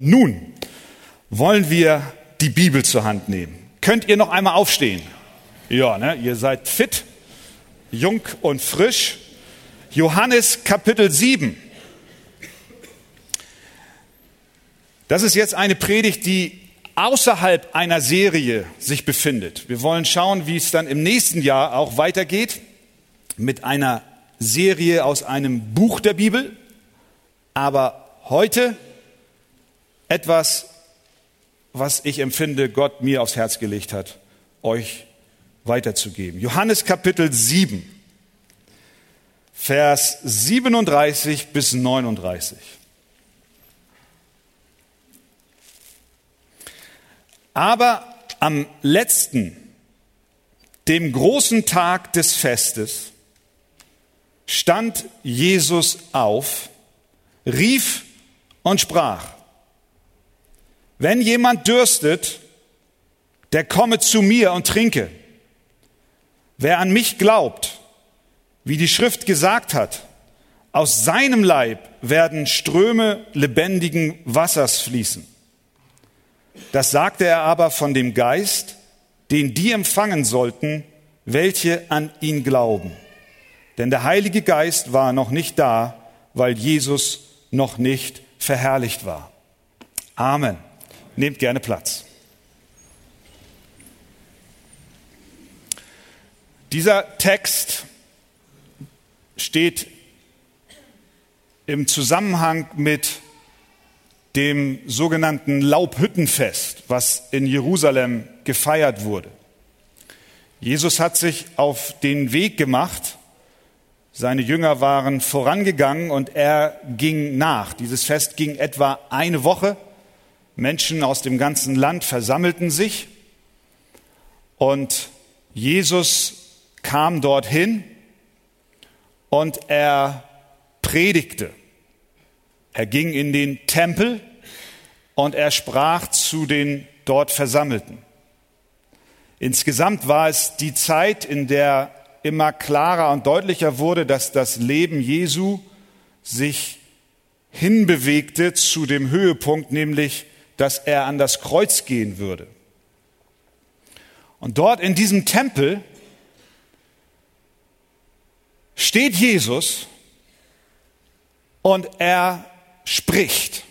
Nun wollen wir die Bibel zur Hand nehmen. Könnt ihr noch einmal aufstehen? Ja, ne? ihr seid fit, jung und frisch. Johannes Kapitel 7. Das ist jetzt eine Predigt, die außerhalb einer Serie sich befindet. Wir wollen schauen, wie es dann im nächsten Jahr auch weitergeht mit einer Serie aus einem Buch der Bibel. Aber heute etwas, was ich empfinde, Gott mir aufs Herz gelegt hat, euch weiterzugeben. Johannes Kapitel 7, Vers 37 bis 39. Aber am letzten, dem großen Tag des Festes, stand Jesus auf, rief und sprach, wenn jemand dürstet, der komme zu mir und trinke. Wer an mich glaubt, wie die Schrift gesagt hat, aus seinem Leib werden Ströme lebendigen Wassers fließen. Das sagte er aber von dem Geist, den die empfangen sollten, welche an ihn glauben. Denn der Heilige Geist war noch nicht da, weil Jesus noch nicht verherrlicht war. Amen. Nehmt gerne Platz. Dieser Text steht im Zusammenhang mit dem sogenannten Laubhüttenfest, was in Jerusalem gefeiert wurde. Jesus hat sich auf den Weg gemacht, seine Jünger waren vorangegangen und er ging nach. Dieses Fest ging etwa eine Woche Menschen aus dem ganzen Land versammelten sich und Jesus kam dorthin und er predigte. Er ging in den Tempel und er sprach zu den dort Versammelten. Insgesamt war es die Zeit, in der immer klarer und deutlicher wurde, dass das Leben Jesu sich hinbewegte zu dem Höhepunkt, nämlich dass er an das Kreuz gehen würde. Und dort in diesem Tempel steht Jesus und er spricht.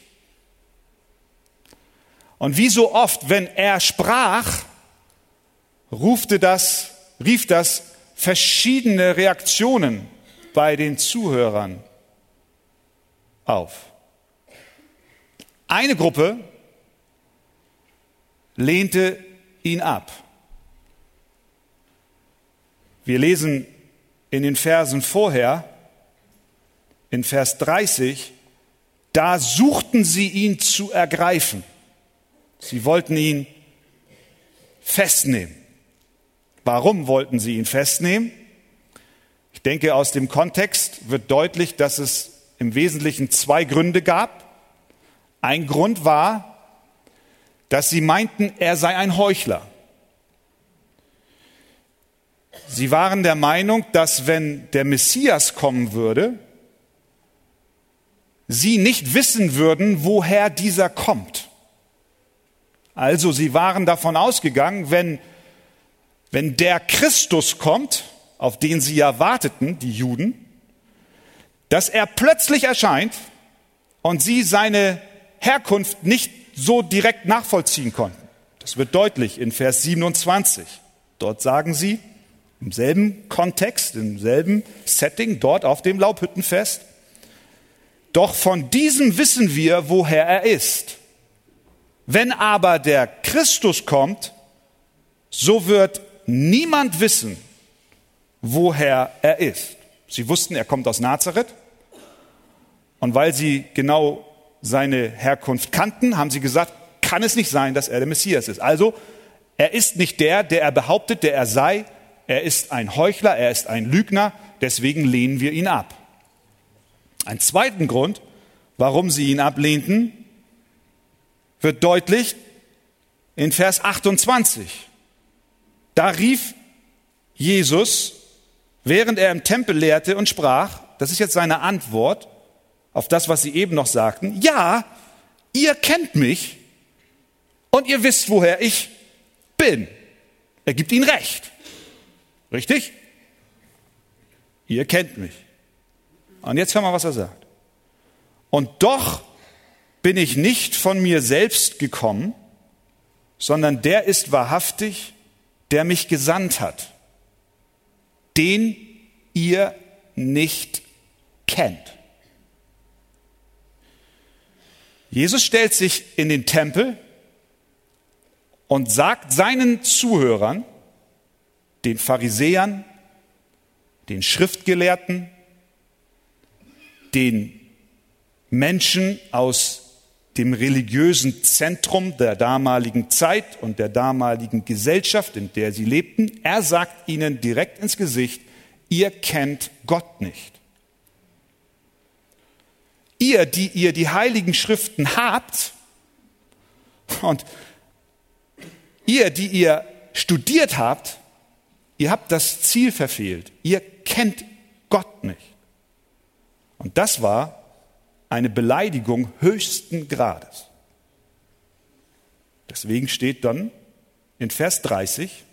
Und wie so oft, wenn er sprach, rufte das, rief das verschiedene Reaktionen bei den Zuhörern auf. Eine Gruppe lehnte ihn ab. Wir lesen in den Versen vorher, in Vers 30, da suchten sie ihn zu ergreifen. Sie wollten ihn festnehmen. Warum wollten sie ihn festnehmen? Ich denke, aus dem Kontext wird deutlich, dass es im Wesentlichen zwei Gründe gab. Ein Grund war, dass sie meinten, er sei ein Heuchler. Sie waren der Meinung, dass wenn der Messias kommen würde, sie nicht wissen würden, woher dieser kommt. Also sie waren davon ausgegangen, wenn, wenn der Christus kommt, auf den sie ja warteten, die Juden, dass er plötzlich erscheint und sie seine Herkunft nicht so direkt nachvollziehen konnten. Das wird deutlich in Vers 27. Dort sagen sie, im selben Kontext, im selben Setting, dort auf dem Laubhüttenfest, doch von diesem wissen wir, woher er ist. Wenn aber der Christus kommt, so wird niemand wissen, woher er ist. Sie wussten, er kommt aus Nazareth. Und weil sie genau seine Herkunft kannten, haben sie gesagt, kann es nicht sein, dass er der Messias ist. Also, er ist nicht der, der er behauptet, der er sei. Er ist ein Heuchler, er ist ein Lügner, deswegen lehnen wir ihn ab. Ein zweiten Grund, warum sie ihn ablehnten, wird deutlich in Vers 28. Da rief Jesus, während er im Tempel lehrte und sprach, das ist jetzt seine Antwort, auf das, was sie eben noch sagten, ja, ihr kennt mich und ihr wisst, woher ich bin. Er gibt ihnen recht. Richtig? Ihr kennt mich. Und jetzt hör mal, was er sagt. Und doch bin ich nicht von mir selbst gekommen, sondern der ist wahrhaftig, der mich gesandt hat, den ihr nicht kennt. Jesus stellt sich in den Tempel und sagt seinen Zuhörern, den Pharisäern, den Schriftgelehrten, den Menschen aus dem religiösen Zentrum der damaligen Zeit und der damaligen Gesellschaft, in der sie lebten. Er sagt ihnen direkt ins Gesicht, ihr kennt Gott nicht. Ihr, die ihr die heiligen Schriften habt und ihr, die ihr studiert habt, ihr habt das Ziel verfehlt. Ihr kennt Gott nicht. Und das war eine Beleidigung höchsten Grades. Deswegen steht dann in Vers 30,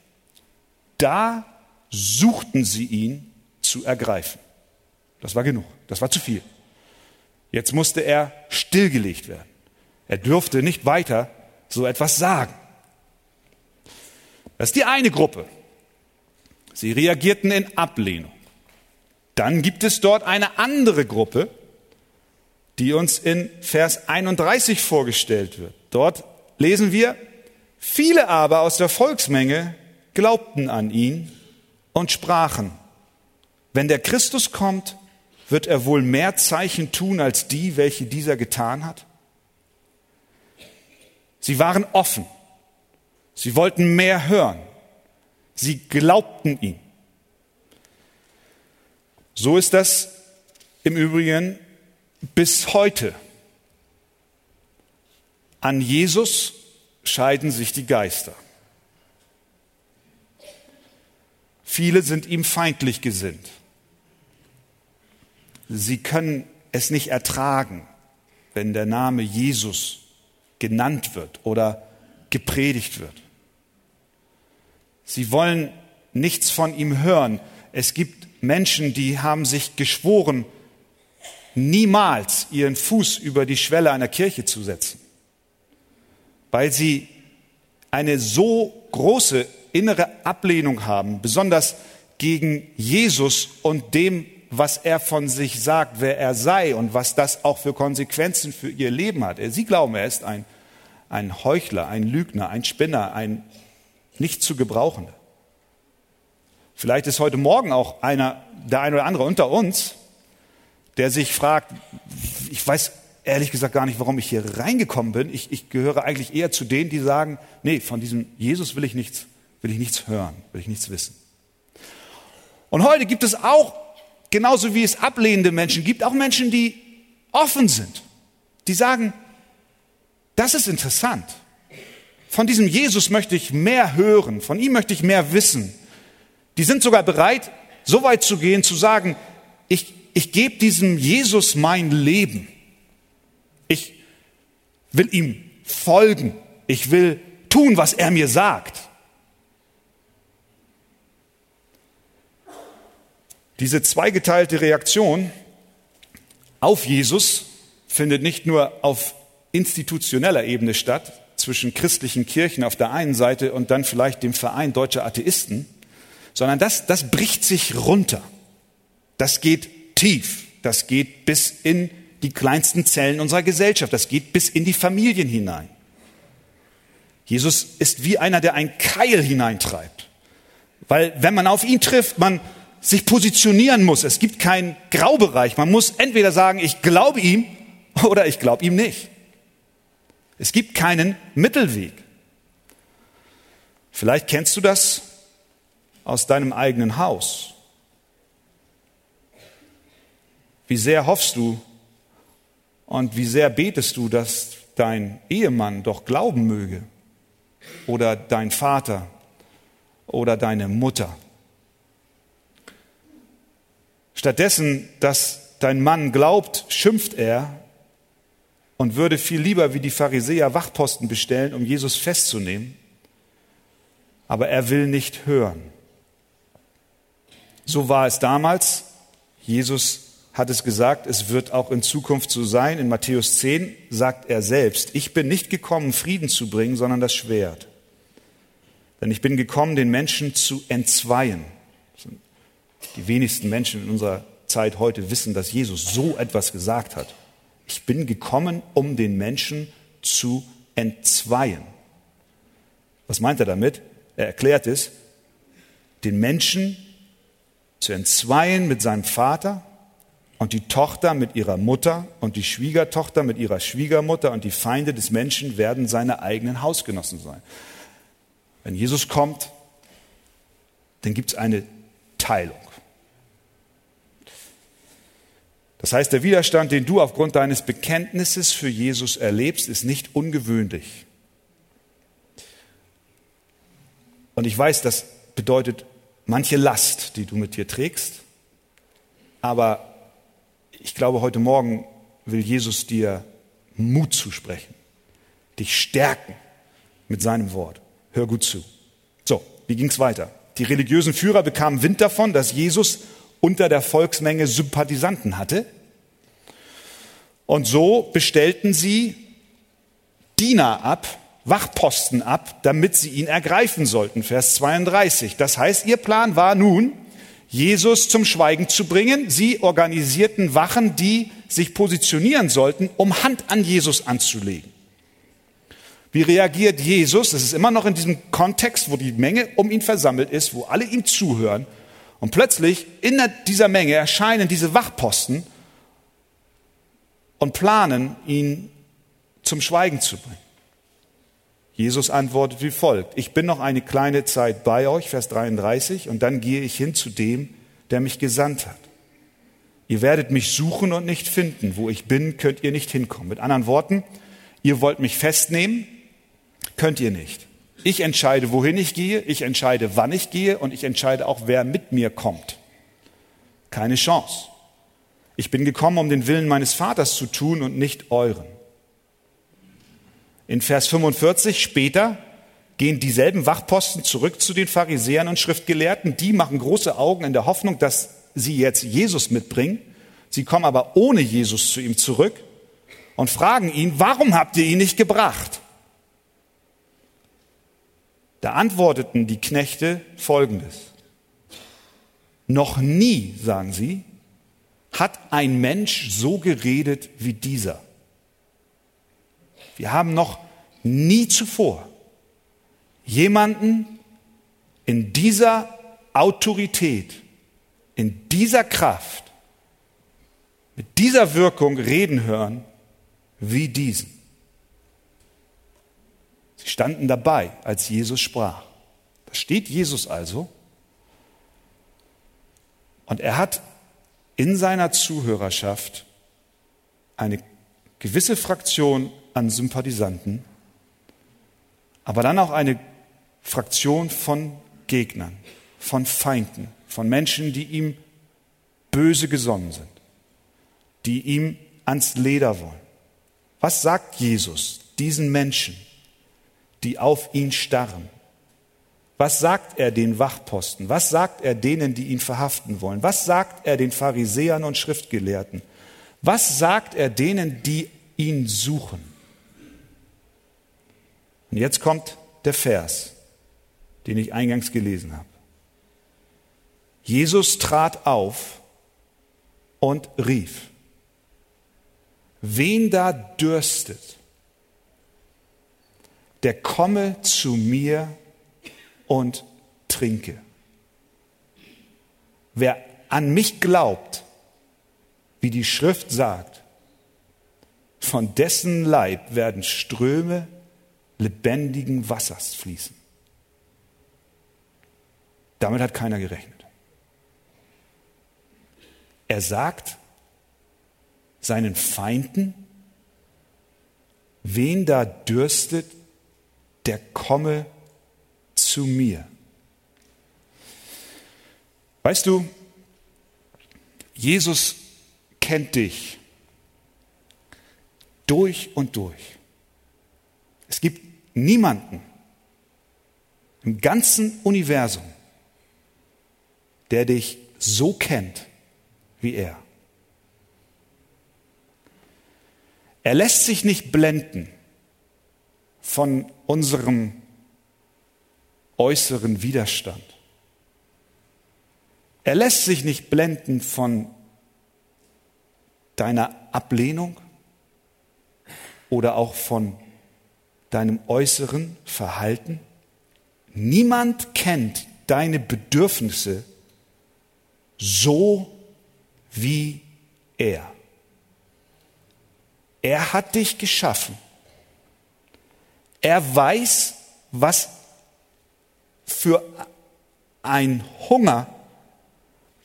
da suchten sie ihn zu ergreifen. Das war genug, das war zu viel. Jetzt musste er stillgelegt werden. Er dürfte nicht weiter so etwas sagen. Das ist die eine Gruppe. Sie reagierten in Ablehnung. Dann gibt es dort eine andere Gruppe, die uns in Vers 31 vorgestellt wird. Dort lesen wir, viele aber aus der Volksmenge glaubten an ihn und sprachen, wenn der Christus kommt, wird er wohl mehr Zeichen tun als die, welche dieser getan hat? Sie waren offen. Sie wollten mehr hören. Sie glaubten ihm. So ist das im Übrigen bis heute. An Jesus scheiden sich die Geister. Viele sind ihm feindlich gesinnt. Sie können es nicht ertragen, wenn der Name Jesus genannt wird oder gepredigt wird. Sie wollen nichts von ihm hören. Es gibt Menschen, die haben sich geschworen, niemals ihren Fuß über die Schwelle einer Kirche zu setzen, weil sie eine so große innere Ablehnung haben, besonders gegen Jesus und dem, was er von sich sagt, wer er sei und was das auch für Konsequenzen für ihr Leben hat. Sie glauben, er ist ein, ein Heuchler, ein Lügner, ein Spinner, ein nicht zu gebrauchender. Vielleicht ist heute Morgen auch einer, der eine oder andere unter uns, der sich fragt, ich weiß ehrlich gesagt gar nicht, warum ich hier reingekommen bin. Ich, ich gehöre eigentlich eher zu denen, die sagen, nee, von diesem Jesus will ich nichts, will ich nichts hören, will ich nichts wissen. Und heute gibt es auch, genauso wie es ablehnende Menschen gibt, auch Menschen, die offen sind, die sagen, das ist interessant. Von diesem Jesus möchte ich mehr hören, von ihm möchte ich mehr wissen. Die sind sogar bereit, so weit zu gehen, zu sagen, ich, ich gebe diesem Jesus mein Leben. Ich will ihm folgen. Ich will tun, was er mir sagt. Diese zweigeteilte Reaktion auf Jesus findet nicht nur auf institutioneller Ebene statt, zwischen christlichen Kirchen auf der einen Seite und dann vielleicht dem Verein deutscher Atheisten, sondern das, das bricht sich runter. Das geht tief. Das geht bis in die kleinsten Zellen unserer Gesellschaft. Das geht bis in die Familien hinein. Jesus ist wie einer, der ein Keil hineintreibt. Weil wenn man auf ihn trifft, man sich positionieren muss. Es gibt keinen Graubereich. Man muss entweder sagen, ich glaube ihm oder ich glaube ihm nicht. Es gibt keinen Mittelweg. Vielleicht kennst du das aus deinem eigenen Haus. Wie sehr hoffst du und wie sehr betest du, dass dein Ehemann doch glauben möge oder dein Vater oder deine Mutter. Stattdessen, dass dein Mann glaubt, schimpft er und würde viel lieber wie die Pharisäer Wachposten bestellen, um Jesus festzunehmen. Aber er will nicht hören. So war es damals. Jesus hat es gesagt, es wird auch in Zukunft so sein. In Matthäus 10 sagt er selbst, ich bin nicht gekommen, Frieden zu bringen, sondern das Schwert. Denn ich bin gekommen, den Menschen zu entzweien. Die wenigsten Menschen in unserer Zeit heute wissen, dass Jesus so etwas gesagt hat. Ich bin gekommen, um den Menschen zu entzweien. Was meint er damit? Er erklärt es, den Menschen zu entzweien mit seinem Vater und die Tochter mit ihrer Mutter und die Schwiegertochter mit ihrer Schwiegermutter und die Feinde des Menschen werden seine eigenen Hausgenossen sein. Wenn Jesus kommt, dann gibt es eine Teilung. Das heißt, der Widerstand, den du aufgrund deines Bekenntnisses für Jesus erlebst, ist nicht ungewöhnlich. Und ich weiß, das bedeutet manche Last, die du mit dir trägst. Aber ich glaube, heute Morgen will Jesus dir Mut zusprechen, dich stärken mit seinem Wort. Hör gut zu. So, wie ging's weiter? Die religiösen Führer bekamen Wind davon, dass Jesus unter der Volksmenge Sympathisanten hatte. Und so bestellten sie Diener ab, Wachposten ab, damit sie ihn ergreifen sollten. Vers 32. Das heißt, ihr Plan war nun, Jesus zum Schweigen zu bringen. Sie organisierten Wachen, die sich positionieren sollten, um Hand an Jesus anzulegen. Wie reagiert Jesus? Es ist immer noch in diesem Kontext, wo die Menge um ihn versammelt ist, wo alle ihm zuhören. Und plötzlich in dieser Menge erscheinen diese Wachposten und planen, ihn zum Schweigen zu bringen. Jesus antwortet wie folgt. Ich bin noch eine kleine Zeit bei euch, Vers 33, und dann gehe ich hin zu dem, der mich gesandt hat. Ihr werdet mich suchen und nicht finden. Wo ich bin, könnt ihr nicht hinkommen. Mit anderen Worten, ihr wollt mich festnehmen, Könnt ihr nicht. Ich entscheide, wohin ich gehe, ich entscheide, wann ich gehe und ich entscheide auch, wer mit mir kommt. Keine Chance. Ich bin gekommen, um den Willen meines Vaters zu tun und nicht euren. In Vers 45 später gehen dieselben Wachposten zurück zu den Pharisäern und Schriftgelehrten. Die machen große Augen in der Hoffnung, dass sie jetzt Jesus mitbringen. Sie kommen aber ohne Jesus zu ihm zurück und fragen ihn, warum habt ihr ihn nicht gebracht? Da antworteten die Knechte Folgendes. Noch nie, sagen sie, hat ein Mensch so geredet wie dieser. Wir haben noch nie zuvor jemanden in dieser Autorität, in dieser Kraft, mit dieser Wirkung reden hören wie diesen. Sie standen dabei, als Jesus sprach. Da steht Jesus also und er hat in seiner Zuhörerschaft eine gewisse Fraktion an Sympathisanten, aber dann auch eine Fraktion von Gegnern, von Feinden, von Menschen, die ihm böse gesonnen sind, die ihm ans Leder wollen. Was sagt Jesus diesen Menschen? Die auf ihn starren. Was sagt er den Wachposten? Was sagt er denen, die ihn verhaften wollen? Was sagt er den Pharisäern und Schriftgelehrten? Was sagt er denen, die ihn suchen? Und jetzt kommt der Vers, den ich eingangs gelesen habe. Jesus trat auf und rief, wen da dürstet, der komme zu mir und trinke. Wer an mich glaubt, wie die Schrift sagt, von dessen Leib werden Ströme lebendigen Wassers fließen. Damit hat keiner gerechnet. Er sagt seinen Feinden, wen da dürstet, der komme zu mir. Weißt du, Jesus kennt dich. durch und durch. Es gibt niemanden im ganzen Universum, der dich so kennt wie er. Er lässt sich nicht blenden von unserem äußeren Widerstand. Er lässt sich nicht blenden von deiner Ablehnung oder auch von deinem äußeren Verhalten. Niemand kennt deine Bedürfnisse so wie er. Er hat dich geschaffen. Er weiß, was für ein Hunger,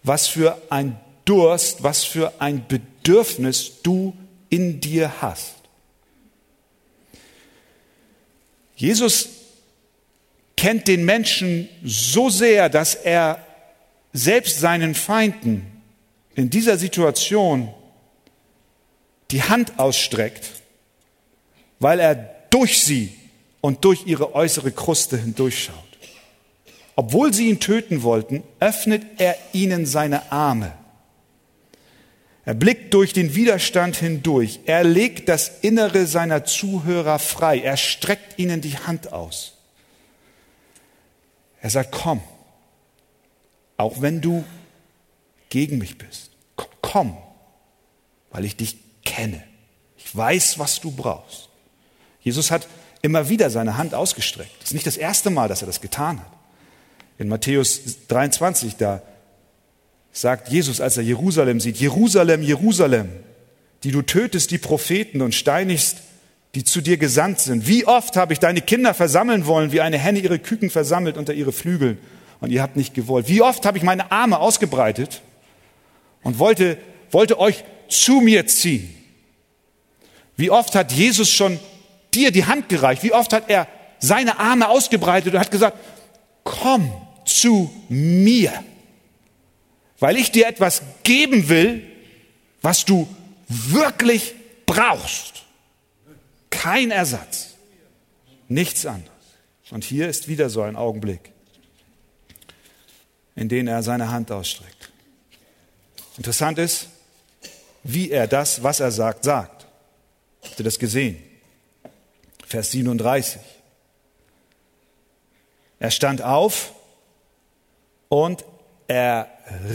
was für ein Durst, was für ein Bedürfnis du in dir hast. Jesus kennt den Menschen so sehr, dass er selbst seinen Feinden in dieser Situation die Hand ausstreckt, weil er durch sie und durch ihre äußere Kruste hindurchschaut. Obwohl sie ihn töten wollten, öffnet er ihnen seine Arme. Er blickt durch den Widerstand hindurch. Er legt das Innere seiner Zuhörer frei. Er streckt ihnen die Hand aus. Er sagt, komm, auch wenn du gegen mich bist, komm, weil ich dich kenne. Ich weiß, was du brauchst. Jesus hat immer wieder seine Hand ausgestreckt. Das ist nicht das erste Mal, dass er das getan hat. In Matthäus 23, da sagt Jesus, als er Jerusalem sieht, Jerusalem, Jerusalem, die du tötest die Propheten und steinigst, die zu dir gesandt sind. Wie oft habe ich deine Kinder versammeln wollen, wie eine Henne ihre Küken versammelt unter ihre Flügel und ihr habt nicht gewollt. Wie oft habe ich meine Arme ausgebreitet und wollte, wollte euch zu mir ziehen. Wie oft hat Jesus schon dir die Hand gereicht? Wie oft hat er seine Arme ausgebreitet und hat gesagt, komm zu mir, weil ich dir etwas geben will, was du wirklich brauchst. Kein Ersatz, nichts anderes. Und hier ist wieder so ein Augenblick, in den er seine Hand ausstreckt. Interessant ist, wie er das, was er sagt, sagt. Habt ihr das gesehen? Vers 37. Er stand auf und er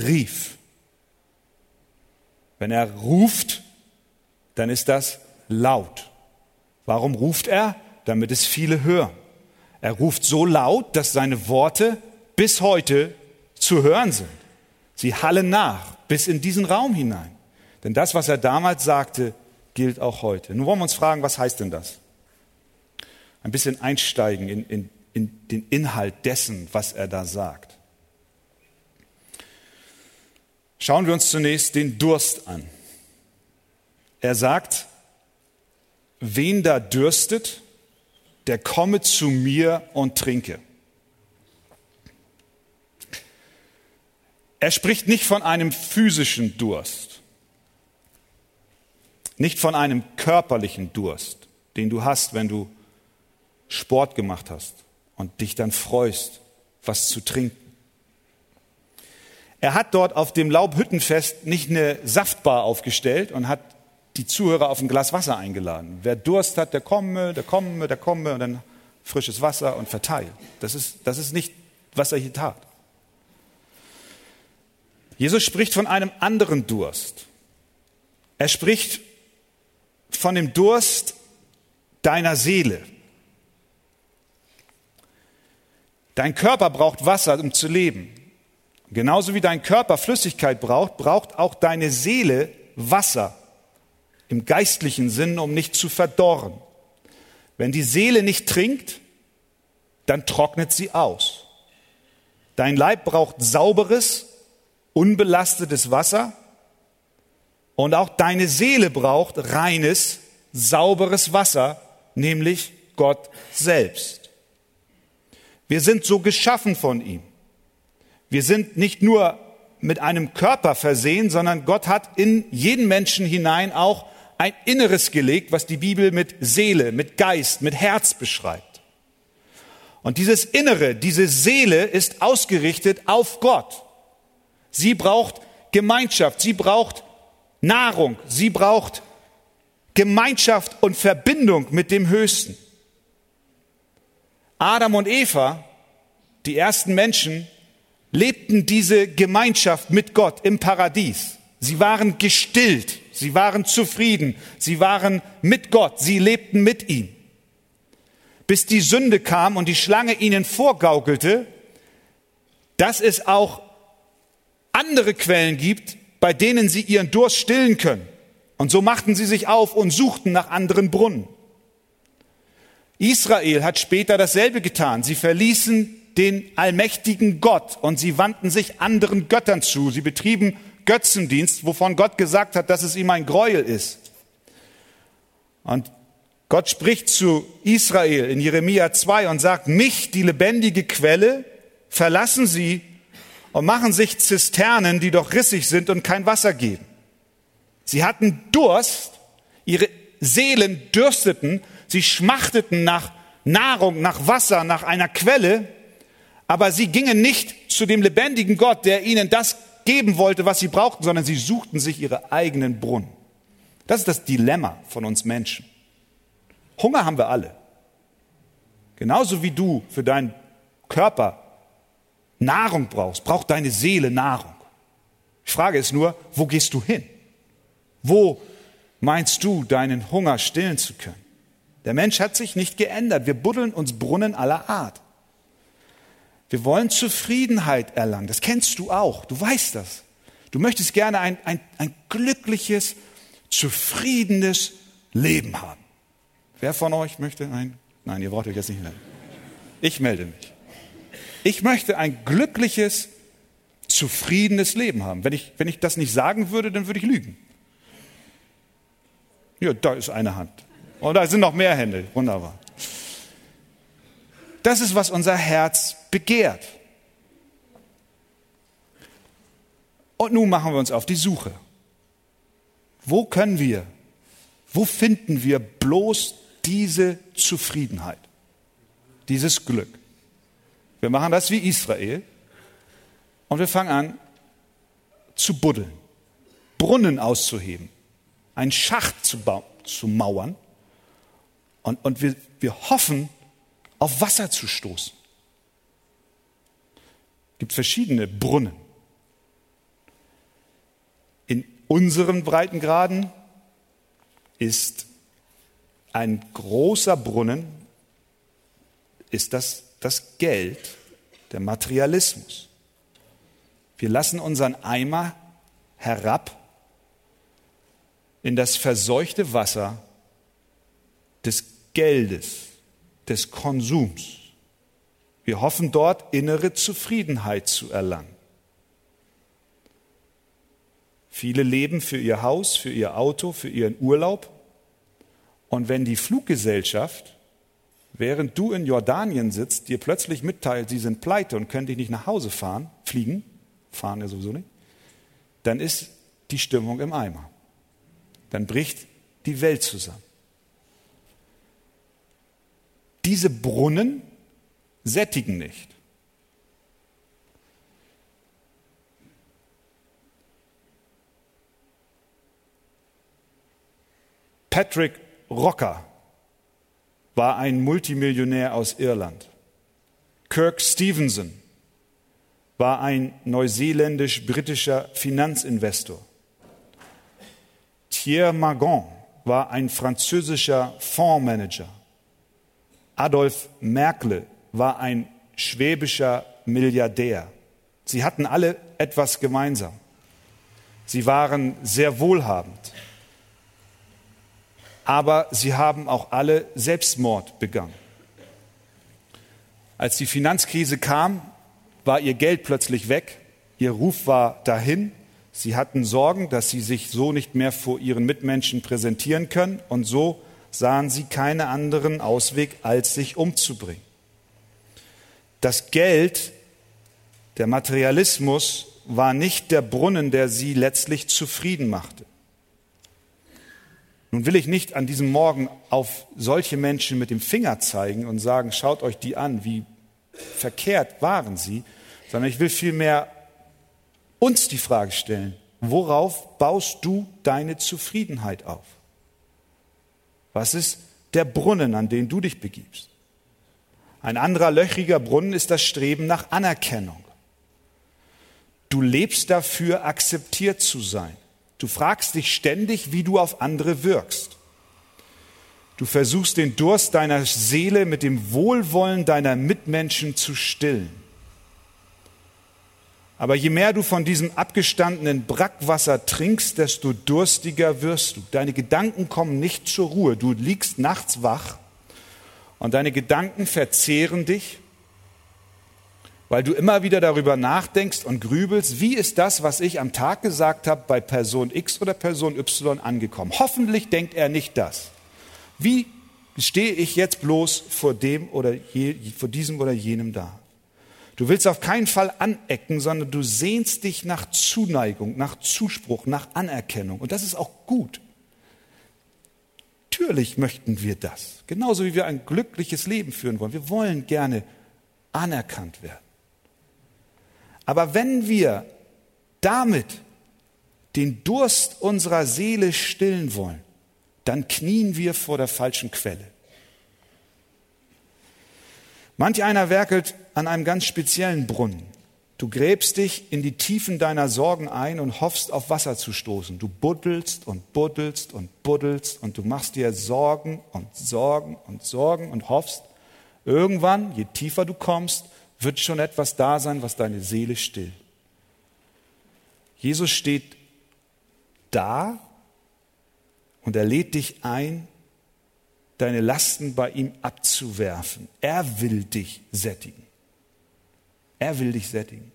rief. Wenn er ruft, dann ist das laut. Warum ruft er? Damit es viele hören. Er ruft so laut, dass seine Worte bis heute zu hören sind. Sie hallen nach bis in diesen Raum hinein. Denn das, was er damals sagte, gilt auch heute. Nun wollen wir uns fragen, was heißt denn das? Ein bisschen einsteigen in, in, in den Inhalt dessen, was er da sagt. Schauen wir uns zunächst den Durst an. Er sagt, wen da dürstet, der komme zu mir und trinke. Er spricht nicht von einem physischen Durst. Nicht von einem körperlichen Durst, den du hast, wenn du Sport gemacht hast und dich dann freust, was zu trinken. Er hat dort auf dem Laubhüttenfest nicht eine Saftbar aufgestellt und hat die Zuhörer auf ein Glas Wasser eingeladen. Wer Durst hat, der komme, der komme, der komme und dann frisches Wasser und verteilt. Das ist, das ist nicht, was er hier tat. Jesus spricht von einem anderen Durst. Er spricht von dem Durst deiner Seele. Dein Körper braucht Wasser, um zu leben. Genauso wie dein Körper Flüssigkeit braucht, braucht auch deine Seele Wasser im geistlichen Sinn, um nicht zu verdorren. Wenn die Seele nicht trinkt, dann trocknet sie aus. Dein Leib braucht sauberes, unbelastetes Wasser, und auch deine Seele braucht reines, sauberes Wasser, nämlich Gott selbst. Wir sind so geschaffen von ihm. Wir sind nicht nur mit einem Körper versehen, sondern Gott hat in jeden Menschen hinein auch ein Inneres gelegt, was die Bibel mit Seele, mit Geist, mit Herz beschreibt. Und dieses Innere, diese Seele ist ausgerichtet auf Gott. Sie braucht Gemeinschaft, sie braucht Nahrung, sie braucht Gemeinschaft und Verbindung mit dem Höchsten. Adam und Eva, die ersten Menschen, lebten diese Gemeinschaft mit Gott im Paradies. Sie waren gestillt, sie waren zufrieden, sie waren mit Gott, sie lebten mit ihm. Bis die Sünde kam und die Schlange ihnen vorgaukelte, dass es auch andere Quellen gibt, bei denen sie ihren Durst stillen können. Und so machten sie sich auf und suchten nach anderen Brunnen. Israel hat später dasselbe getan. Sie verließen den allmächtigen Gott und sie wandten sich anderen Göttern zu. Sie betrieben Götzendienst, wovon Gott gesagt hat, dass es ihm ein Gräuel ist. Und Gott spricht zu Israel in Jeremia 2 und sagt, mich, die lebendige Quelle, verlassen sie und machen sich Zisternen, die doch rissig sind und kein Wasser geben. Sie hatten Durst, ihre Seelen dürsteten, sie schmachteten nach Nahrung, nach Wasser, nach einer Quelle, aber sie gingen nicht zu dem lebendigen Gott, der ihnen das geben wollte, was sie brauchten, sondern sie suchten sich ihre eigenen Brunnen. Das ist das Dilemma von uns Menschen. Hunger haben wir alle. Genauso wie du für deinen Körper Nahrung brauchst, braucht deine Seele Nahrung. Die Frage ist nur, wo gehst du hin? Wo meinst du, deinen Hunger stillen zu können? Der Mensch hat sich nicht geändert. Wir buddeln uns Brunnen aller Art. Wir wollen Zufriedenheit erlangen. Das kennst du auch. Du weißt das. Du möchtest gerne ein, ein, ein glückliches, zufriedenes Leben haben. Wer von euch möchte ein? Nein, ihr braucht euch jetzt nicht melden. Ich melde mich. Ich möchte ein glückliches, zufriedenes Leben haben. Wenn ich, wenn ich das nicht sagen würde, dann würde ich lügen. Ja, da ist eine Hand. Und oh, da sind noch mehr Hände. Wunderbar. Das ist, was unser Herz begehrt. Und nun machen wir uns auf die Suche. Wo können wir, wo finden wir bloß diese Zufriedenheit, dieses Glück? Wir machen das wie Israel und wir fangen an zu buddeln, Brunnen auszuheben, einen Schacht zu, zu mauern und, und wir, wir hoffen, auf Wasser zu stoßen. Es gibt verschiedene Brunnen. In unseren Breitengraden ist ein großer Brunnen, ist das das Geld, der Materialismus. Wir lassen unseren Eimer herab in das verseuchte Wasser des Geldes, des Konsums. Wir hoffen dort innere Zufriedenheit zu erlangen. Viele leben für ihr Haus, für ihr Auto, für ihren Urlaub. Und wenn die Fluggesellschaft, während du in Jordanien sitzt, dir plötzlich mitteilt, sie sind pleite und können dich nicht nach Hause fahren, fliegen, fahren ja sowieso nicht, dann ist die Stimmung im Eimer. Dann bricht die Welt zusammen. Diese Brunnen sättigen nicht. Patrick Rocker war ein Multimillionär aus Irland. Kirk Stevenson war ein neuseeländisch-britischer Finanzinvestor. Thierry Magon war ein französischer Fondsmanager. Adolf Merkle war ein schwäbischer Milliardär. Sie hatten alle etwas gemeinsam. Sie waren sehr wohlhabend. Aber sie haben auch alle Selbstmord begangen. Als die Finanzkrise kam, war ihr Geld plötzlich weg, ihr Ruf war dahin, sie hatten Sorgen, dass sie sich so nicht mehr vor ihren Mitmenschen präsentieren können und so sahen sie keinen anderen Ausweg, als sich umzubringen. Das Geld, der Materialismus war nicht der Brunnen, der sie letztlich zufrieden machte. Nun will ich nicht an diesem Morgen auf solche Menschen mit dem Finger zeigen und sagen, schaut euch die an, wie verkehrt waren sie, sondern ich will vielmehr uns die Frage stellen, worauf baust du deine Zufriedenheit auf? Was ist der Brunnen, an den du dich begibst? Ein anderer löchriger Brunnen ist das Streben nach Anerkennung. Du lebst dafür, akzeptiert zu sein. Du fragst dich ständig, wie du auf andere wirkst. Du versuchst den Durst deiner Seele mit dem Wohlwollen deiner Mitmenschen zu stillen. Aber je mehr du von diesem abgestandenen Brackwasser trinkst, desto durstiger wirst du. Deine Gedanken kommen nicht zur Ruhe. Du liegst nachts wach und deine Gedanken verzehren dich, weil du immer wieder darüber nachdenkst und grübelst, wie ist das, was ich am Tag gesagt habe, bei Person X oder Person Y angekommen. Hoffentlich denkt er nicht das. Wie stehe ich jetzt bloß vor dem oder je, vor diesem oder jenem da? Du willst auf keinen Fall anecken, sondern du sehnst dich nach Zuneigung, nach Zuspruch, nach Anerkennung. Und das ist auch gut. Natürlich möchten wir das. Genauso wie wir ein glückliches Leben führen wollen. Wir wollen gerne anerkannt werden. Aber wenn wir damit den Durst unserer Seele stillen wollen, dann knien wir vor der falschen Quelle. Manch einer werkelt an einem ganz speziellen Brunnen. Du gräbst dich in die Tiefen deiner Sorgen ein und hoffst, auf Wasser zu stoßen. Du buddelst und buddelst und buddelst und du machst dir Sorgen und Sorgen und Sorgen und hoffst, irgendwann, je tiefer du kommst, wird schon etwas da sein, was deine Seele stillt. Jesus steht da und er lädt dich ein, deine Lasten bei ihm abzuwerfen. Er will dich sättigen. Er will dich sättigen.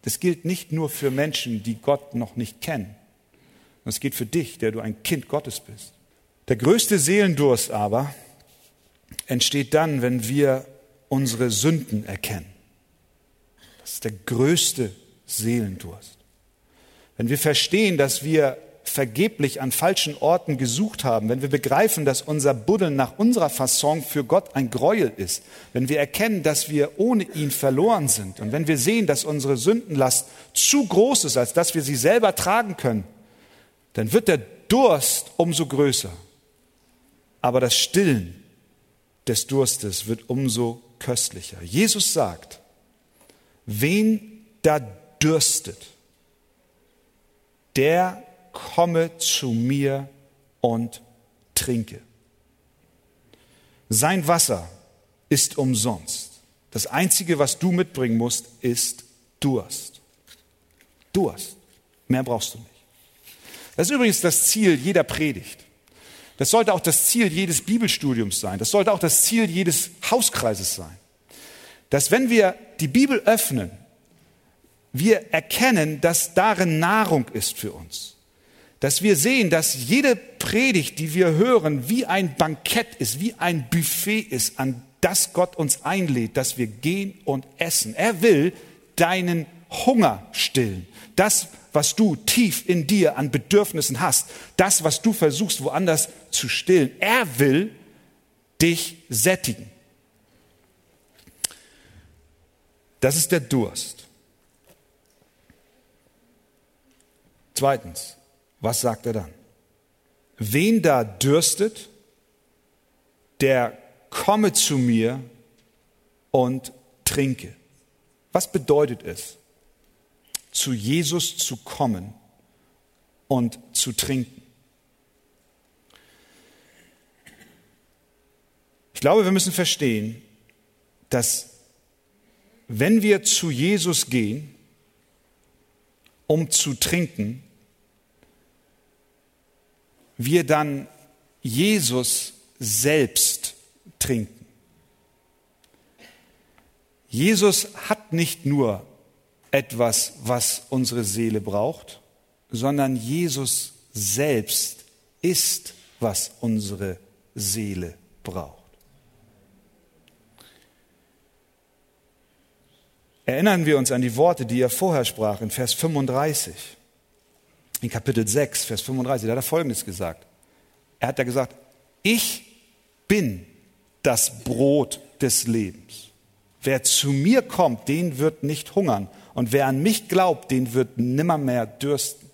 Das gilt nicht nur für Menschen, die Gott noch nicht kennen. Das gilt für dich, der du ein Kind Gottes bist. Der größte Seelendurst aber entsteht dann, wenn wir unsere Sünden erkennen. Das ist der größte Seelendurst. Wenn wir verstehen, dass wir vergeblich an falschen Orten gesucht haben, wenn wir begreifen, dass unser Buddeln nach unserer Fasson für Gott ein Gräuel ist, wenn wir erkennen, dass wir ohne ihn verloren sind und wenn wir sehen, dass unsere Sündenlast zu groß ist, als dass wir sie selber tragen können, dann wird der Durst umso größer. Aber das Stillen des Durstes wird umso köstlicher. Jesus sagt, wen da dürstet, der komme zu mir und trinke. Sein Wasser ist umsonst. Das Einzige, was du mitbringen musst, ist Durst. Durst. Mehr brauchst du nicht. Das ist übrigens das Ziel jeder Predigt. Das sollte auch das Ziel jedes Bibelstudiums sein. Das sollte auch das Ziel jedes Hauskreises sein. Dass wenn wir die Bibel öffnen, wir erkennen, dass darin Nahrung ist für uns dass wir sehen, dass jede Predigt, die wir hören, wie ein Bankett ist, wie ein Buffet ist, an das Gott uns einlädt, dass wir gehen und essen. Er will deinen Hunger stillen. Das, was du tief in dir an Bedürfnissen hast, das, was du versuchst woanders zu stillen. Er will dich sättigen. Das ist der Durst. Zweitens, was sagt er dann? Wen da dürstet, der komme zu mir und trinke. Was bedeutet es, zu Jesus zu kommen und zu trinken? Ich glaube, wir müssen verstehen, dass wenn wir zu Jesus gehen, um zu trinken, wir dann Jesus selbst trinken. Jesus hat nicht nur etwas, was unsere Seele braucht, sondern Jesus selbst ist, was unsere Seele braucht. Erinnern wir uns an die Worte, die er vorher sprach in Vers 35 in Kapitel 6, Vers 35, da hat er Folgendes gesagt. Er hat ja gesagt, ich bin das Brot des Lebens. Wer zu mir kommt, den wird nicht hungern. Und wer an mich glaubt, den wird nimmermehr dürsten.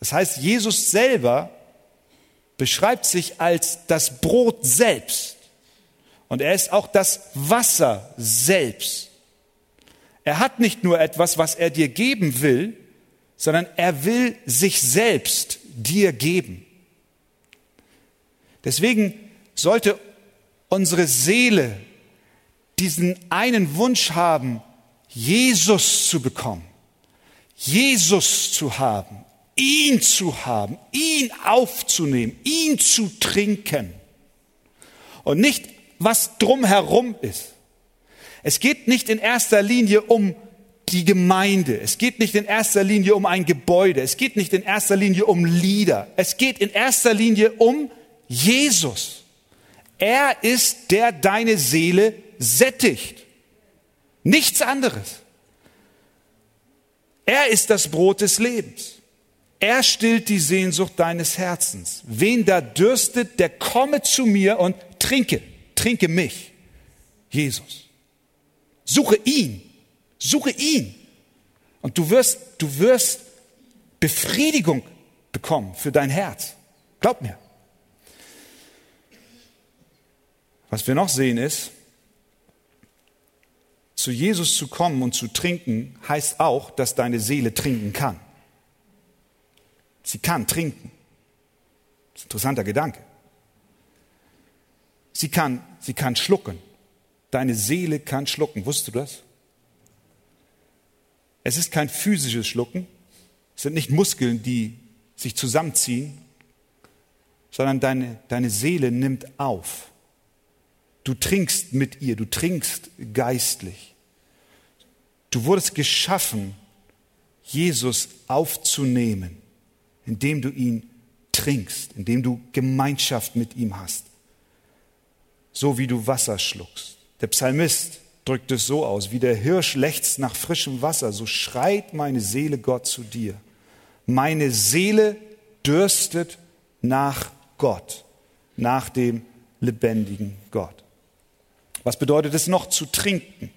Das heißt, Jesus selber beschreibt sich als das Brot selbst. Und er ist auch das Wasser selbst. Er hat nicht nur etwas, was er dir geben will, sondern er will sich selbst dir geben. Deswegen sollte unsere Seele diesen einen Wunsch haben, Jesus zu bekommen, Jesus zu haben, ihn zu haben, ihn aufzunehmen, ihn zu trinken und nicht was drumherum ist. Es geht nicht in erster Linie um die Gemeinde. Es geht nicht in erster Linie um ein Gebäude. Es geht nicht in erster Linie um Lieder. Es geht in erster Linie um Jesus. Er ist, der deine Seele sättigt. Nichts anderes. Er ist das Brot des Lebens. Er stillt die Sehnsucht deines Herzens. Wen da dürstet, der komme zu mir und trinke. Trinke mich. Jesus. Suche ihn. Suche ihn. Und du wirst, du wirst Befriedigung bekommen für dein Herz. Glaub mir. Was wir noch sehen ist, zu Jesus zu kommen und zu trinken heißt auch, dass deine Seele trinken kann. Sie kann trinken. Das ist ein interessanter Gedanke. Sie kann, sie kann schlucken. Deine Seele kann schlucken. Wusstest du das? Es ist kein physisches Schlucken. Es sind nicht Muskeln, die sich zusammenziehen, sondern deine, deine Seele nimmt auf. Du trinkst mit ihr, du trinkst geistlich. Du wurdest geschaffen, Jesus aufzunehmen, indem du ihn trinkst, indem du Gemeinschaft mit ihm hast, so wie du Wasser schluckst. Der Psalmist drückt es so aus, wie der Hirsch lechzt nach frischem Wasser, so schreit meine Seele Gott zu dir. Meine Seele dürstet nach Gott, nach dem lebendigen Gott. Was bedeutet es noch zu trinken?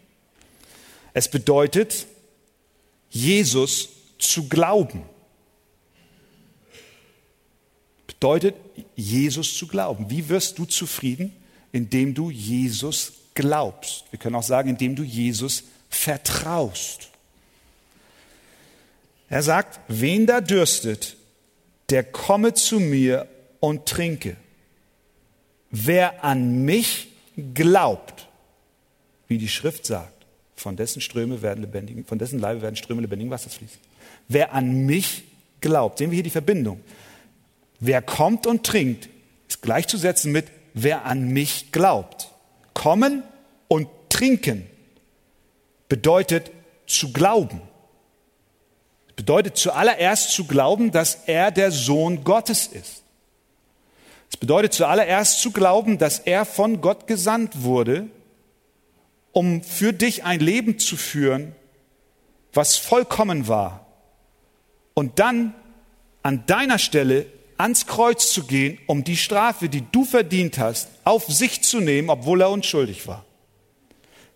Es bedeutet, Jesus zu glauben. Bedeutet, Jesus zu glauben. Wie wirst du zufrieden? Indem du Jesus glaubst. Wir können auch sagen, indem du Jesus vertraust. Er sagt, wen da dürstet, der komme zu mir und trinke. Wer an mich glaubt, wie die Schrift sagt, von dessen Ströme werden lebendigen, von dessen Leibe werden Ströme lebendigen Wassers fließen. Wer an mich glaubt, sehen wir hier die Verbindung. Wer kommt und trinkt, ist gleichzusetzen mit wer an mich glaubt. Kommen und trinken bedeutet zu glauben. Bedeutet zuallererst zu glauben, dass er der Sohn Gottes ist. Es bedeutet zuallererst zu glauben, dass er von Gott gesandt wurde, um für dich ein Leben zu führen, was vollkommen war. Und dann an deiner Stelle ans Kreuz zu gehen, um die Strafe, die du verdient hast, auf sich zu nehmen, obwohl er unschuldig war.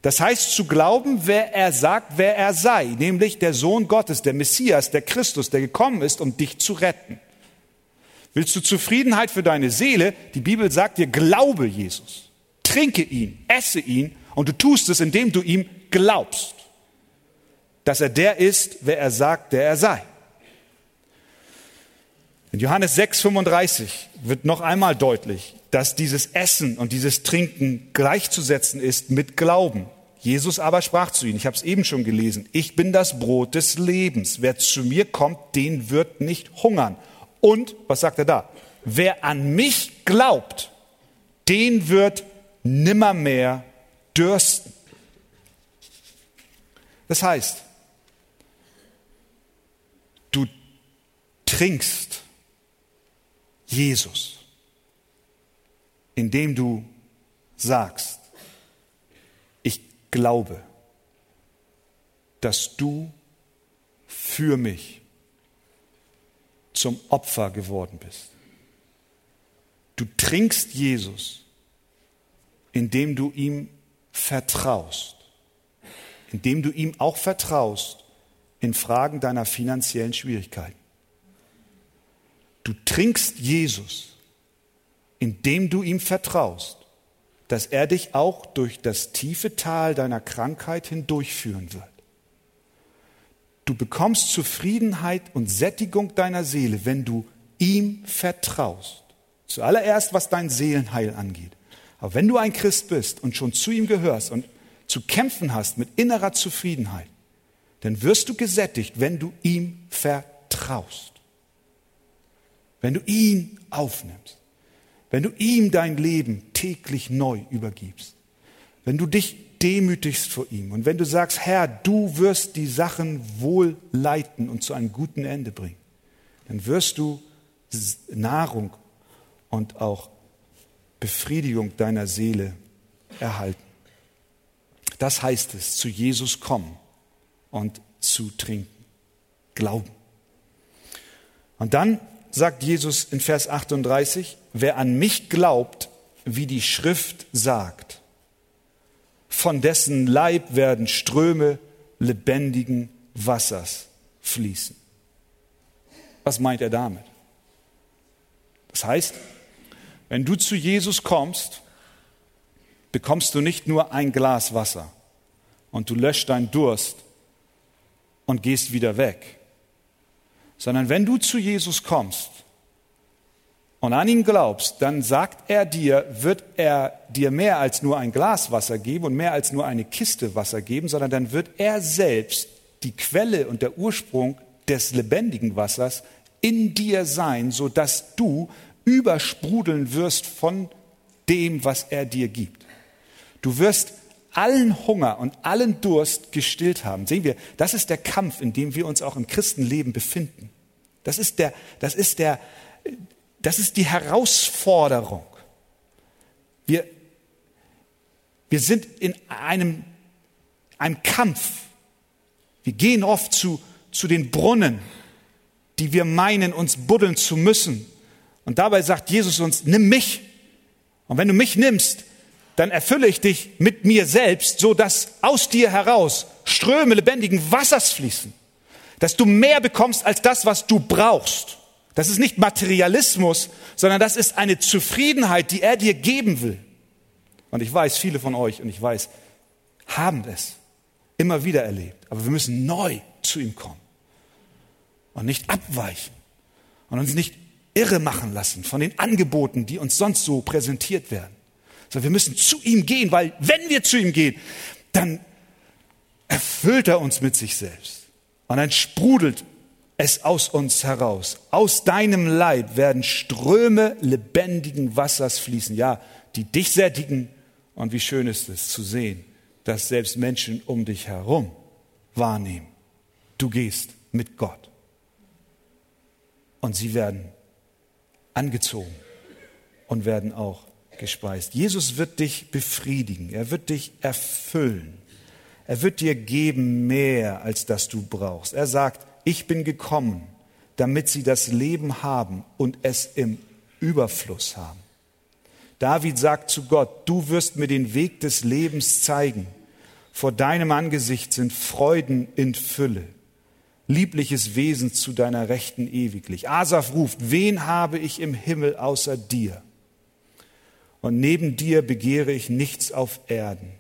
Das heißt zu glauben, wer er sagt, wer er sei, nämlich der Sohn Gottes, der Messias, der Christus, der gekommen ist, um dich zu retten. Willst du Zufriedenheit für deine Seele? Die Bibel sagt dir, glaube Jesus, trinke ihn, esse ihn und du tust es, indem du ihm glaubst, dass er der ist, wer er sagt, der er sei. In Johannes 6,35 wird noch einmal deutlich, dass dieses Essen und dieses Trinken gleichzusetzen ist mit Glauben. Jesus aber sprach zu ihnen, ich habe es eben schon gelesen, ich bin das Brot des Lebens. Wer zu mir kommt, den wird nicht hungern. Und, was sagt er da? Wer an mich glaubt, den wird nimmermehr dürsten. Das heißt, du trinkst Jesus, indem du sagst, ich glaube, dass du für mich zum Opfer geworden bist. Du trinkst Jesus, indem du ihm vertraust, indem du ihm auch vertraust in Fragen deiner finanziellen Schwierigkeiten. Du trinkst Jesus, indem du ihm vertraust, dass er dich auch durch das tiefe Tal deiner Krankheit hindurchführen wird. Du bekommst Zufriedenheit und Sättigung deiner Seele, wenn du ihm vertraust. Zuallererst, was dein Seelenheil angeht. Aber wenn du ein Christ bist und schon zu ihm gehörst und zu kämpfen hast mit innerer Zufriedenheit, dann wirst du gesättigt, wenn du ihm vertraust. Wenn du ihn aufnimmst. Wenn du ihm dein Leben täglich neu übergibst. Wenn du dich demütigst vor ihm und wenn du sagst, Herr, du wirst die Sachen wohl leiten und zu einem guten Ende bringen, dann wirst du Nahrung und auch Befriedigung deiner Seele erhalten. Das heißt es, zu Jesus kommen und zu trinken. Glauben. Und dann sagt Jesus in Vers 38, wer an mich glaubt, wie die Schrift sagt, von dessen Leib werden Ströme lebendigen Wassers fließen. Was meint er damit? Das heißt, wenn du zu Jesus kommst, bekommst du nicht nur ein Glas Wasser und du löscht deinen Durst und gehst wieder weg, sondern wenn du zu Jesus kommst und an ihn glaubst, dann sagt er dir, wird er dir mehr als nur ein Glas Wasser geben und mehr als nur eine Kiste Wasser geben, sondern dann wird er selbst die Quelle und der Ursprung des lebendigen Wassers in dir sein, so dass du übersprudeln wirst von dem, was er dir gibt. Du wirst allen Hunger und allen Durst gestillt haben. Sehen wir, das ist der Kampf, in dem wir uns auch im Christenleben befinden. Das ist der, das ist der, das ist die Herausforderung. Wir, wir sind in einem, einem Kampf. Wir gehen oft zu, zu den Brunnen, die wir meinen, uns buddeln zu müssen. Und dabei sagt Jesus uns, nimm mich. Und wenn du mich nimmst, dann erfülle ich dich mit mir selbst, so dass aus dir heraus Ströme lebendigen Wassers fließen. Dass du mehr bekommst als das, was du brauchst. Das ist nicht Materialismus, sondern das ist eine Zufriedenheit, die er dir geben will. Und ich weiß, viele von euch, und ich weiß, haben es immer wieder erlebt. Aber wir müssen neu zu ihm kommen und nicht abweichen und uns nicht irre machen lassen von den Angeboten, die uns sonst so präsentiert werden. Sondern wir müssen zu ihm gehen, weil wenn wir zu ihm gehen, dann erfüllt er uns mit sich selbst. Und dann sprudelt es aus uns heraus. Aus deinem Leib werden Ströme lebendigen Wassers fließen. Ja, die dich sättigen. Und wie schön ist es zu sehen, dass selbst Menschen um dich herum wahrnehmen. Du gehst mit Gott und sie werden angezogen und werden auch gespeist. Jesus wird dich befriedigen, er wird dich erfüllen, er wird dir geben mehr, als das du brauchst. Er sagt, ich bin gekommen, damit sie das Leben haben und es im Überfluss haben. David sagt zu Gott, du wirst mir den Weg des Lebens zeigen. Vor deinem Angesicht sind Freuden in Fülle liebliches Wesen zu deiner Rechten ewiglich. Asaf ruft, wen habe ich im Himmel außer dir? Und neben dir begehre ich nichts auf Erden.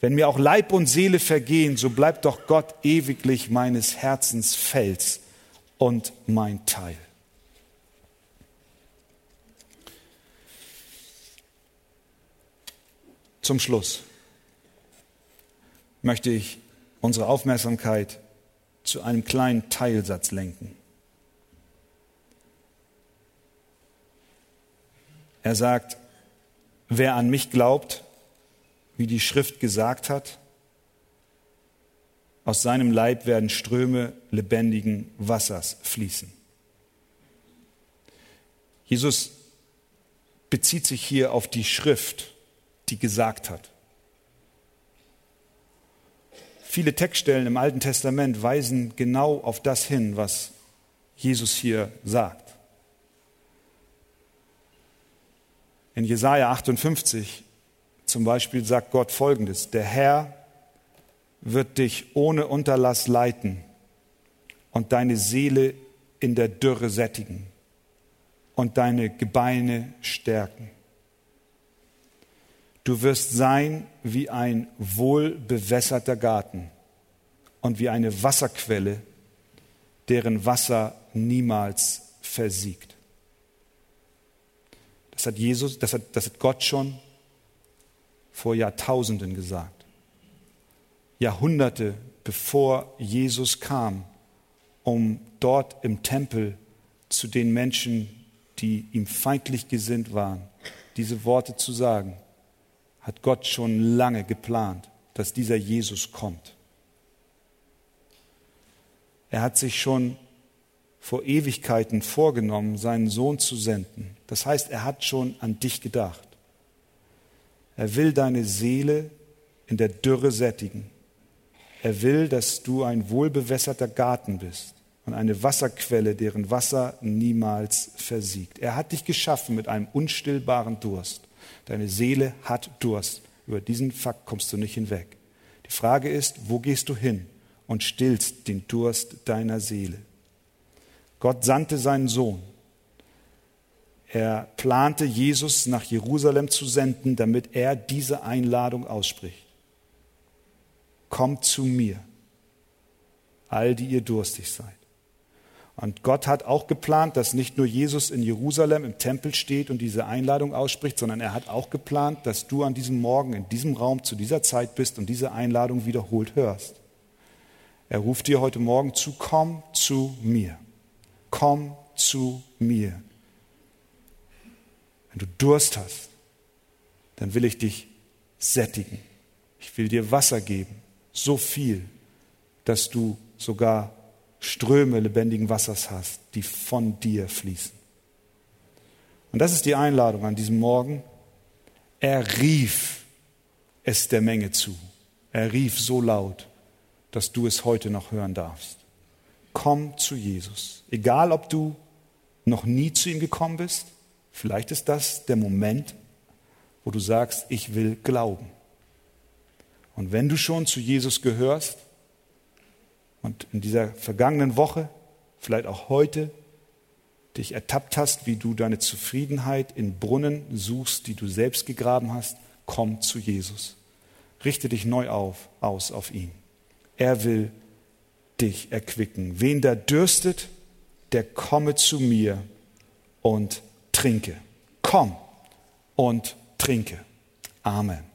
Wenn mir auch Leib und Seele vergehen, so bleibt doch Gott ewiglich meines Herzens Fels und mein Teil. Zum Schluss möchte ich unsere Aufmerksamkeit zu einem kleinen Teilsatz lenken. Er sagt, wer an mich glaubt, wie die Schrift gesagt hat, aus seinem Leib werden Ströme lebendigen Wassers fließen. Jesus bezieht sich hier auf die Schrift, die gesagt hat. Viele Textstellen im Alten Testament weisen genau auf das hin, was Jesus hier sagt. In Jesaja 58 zum Beispiel sagt Gott folgendes: Der Herr wird dich ohne Unterlass leiten und deine Seele in der Dürre sättigen und deine Gebeine stärken. Du wirst sein wie ein wohlbewässerter Garten und wie eine Wasserquelle, deren Wasser niemals versiegt. Das hat Jesus, das hat, das hat Gott schon vor Jahrtausenden gesagt. Jahrhunderte bevor Jesus kam, um dort im Tempel zu den Menschen, die ihm feindlich gesinnt waren, diese Worte zu sagen, hat Gott schon lange geplant, dass dieser Jesus kommt. Er hat sich schon vor Ewigkeiten vorgenommen, seinen Sohn zu senden. Das heißt, er hat schon an dich gedacht. Er will deine Seele in der Dürre sättigen. Er will, dass du ein wohlbewässerter Garten bist und eine Wasserquelle, deren Wasser niemals versiegt. Er hat dich geschaffen mit einem unstillbaren Durst. Deine Seele hat Durst. Über diesen Fakt kommst du nicht hinweg. Die Frage ist, wo gehst du hin und stillst den Durst deiner Seele? Gott sandte seinen Sohn. Er plante, Jesus nach Jerusalem zu senden, damit er diese Einladung ausspricht. Kommt zu mir, all die ihr durstig seid. Und Gott hat auch geplant, dass nicht nur Jesus in Jerusalem im Tempel steht und diese Einladung ausspricht, sondern er hat auch geplant, dass du an diesem Morgen in diesem Raum zu dieser Zeit bist und diese Einladung wiederholt hörst. Er ruft dir heute Morgen zu, komm zu mir. Komm zu mir. Wenn du Durst hast, dann will ich dich sättigen. Ich will dir Wasser geben, so viel, dass du sogar Ströme lebendigen Wassers hast, die von dir fließen. Und das ist die Einladung an diesem Morgen. Er rief es der Menge zu. Er rief so laut, dass du es heute noch hören darfst. Komm zu Jesus. Egal, ob du noch nie zu ihm gekommen bist, vielleicht ist das der Moment, wo du sagst, ich will glauben. Und wenn du schon zu Jesus gehörst, und in dieser vergangenen Woche, vielleicht auch heute, dich ertappt hast, wie du deine Zufriedenheit in Brunnen suchst, die du selbst gegraben hast, komm zu Jesus. Richte dich neu auf, aus auf ihn. Er will dich erquicken. Wen da dürstet, der komme zu mir und trinke. Komm und trinke. Amen.